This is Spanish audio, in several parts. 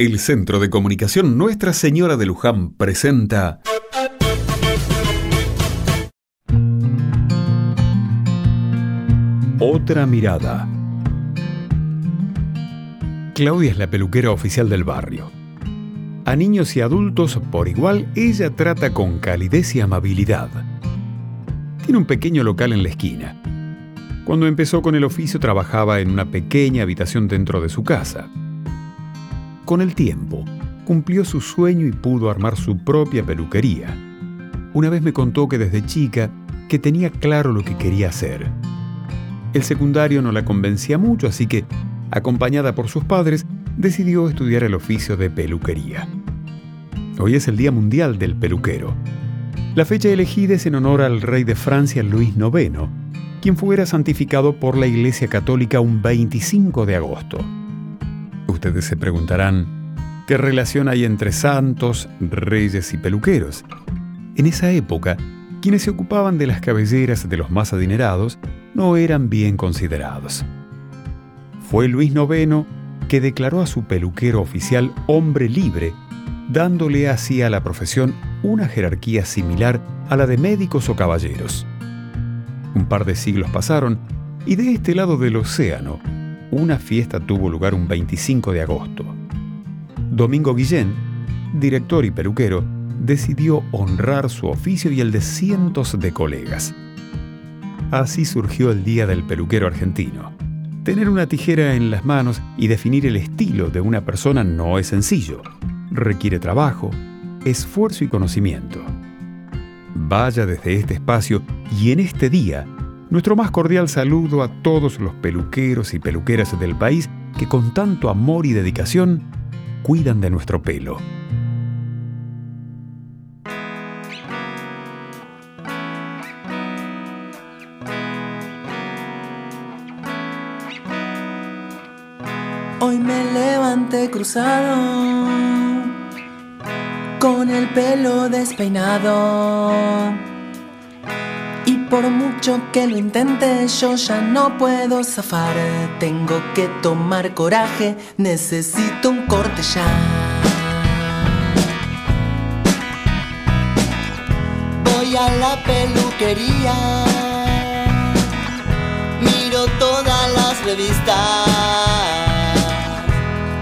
El Centro de Comunicación Nuestra Señora de Luján presenta Otra mirada. Claudia es la peluquera oficial del barrio. A niños y adultos por igual ella trata con calidez y amabilidad. Tiene un pequeño local en la esquina. Cuando empezó con el oficio trabajaba en una pequeña habitación dentro de su casa. Con el tiempo, cumplió su sueño y pudo armar su propia peluquería. Una vez me contó que desde chica que tenía claro lo que quería hacer. El secundario no la convencía mucho, así que, acompañada por sus padres, decidió estudiar el oficio de peluquería. Hoy es el Día Mundial del Peluquero. La fecha elegida es en honor al rey de Francia Luis IX, quien fuera santificado por la Iglesia Católica un 25 de agosto. Ustedes se preguntarán, ¿qué relación hay entre santos, reyes y peluqueros? En esa época, quienes se ocupaban de las cabelleras de los más adinerados no eran bien considerados. Fue Luis IX que declaró a su peluquero oficial hombre libre, dándole así a la profesión una jerarquía similar a la de médicos o caballeros. Un par de siglos pasaron y de este lado del océano una fiesta tuvo lugar un 25 de agosto. Domingo Guillén, director y peluquero, decidió honrar su oficio y el de cientos de colegas. Así surgió el Día del Peluquero Argentino. Tener una tijera en las manos y definir el estilo de una persona no es sencillo. Requiere trabajo, esfuerzo y conocimiento. Vaya desde este espacio y en este día nuestro más cordial saludo a todos los peluqueros y peluqueras del país que con tanto amor y dedicación cuidan de nuestro pelo. Hoy me levanté cruzado, con el pelo despeinado por mucho que lo intente, yo ya no puedo zafar. Tengo que tomar coraje, necesito un corte ya. Voy a la peluquería, miro todas las revistas.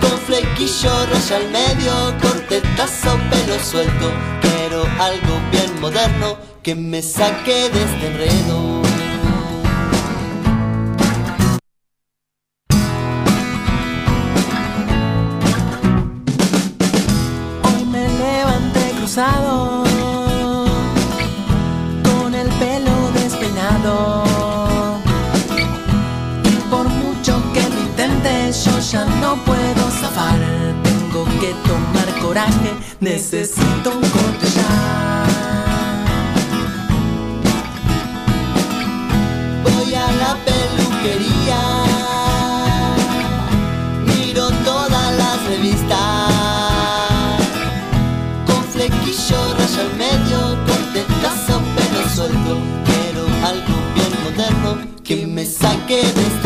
Con flequillo, raya al medio, cortetazo, pelo suelto. Algo bien moderno que me saque de este enredo. Hoy me levanté cruzado, con el pelo despeinado. Y por mucho que lo intente, yo ya no puedo zafar. Tengo que tomar necesito un corte ya. Voy a la peluquería, miro todas las revistas, con flequillo rayo al medio, cortetazo pelo suelto, quiero algo bien moderno que me saque de este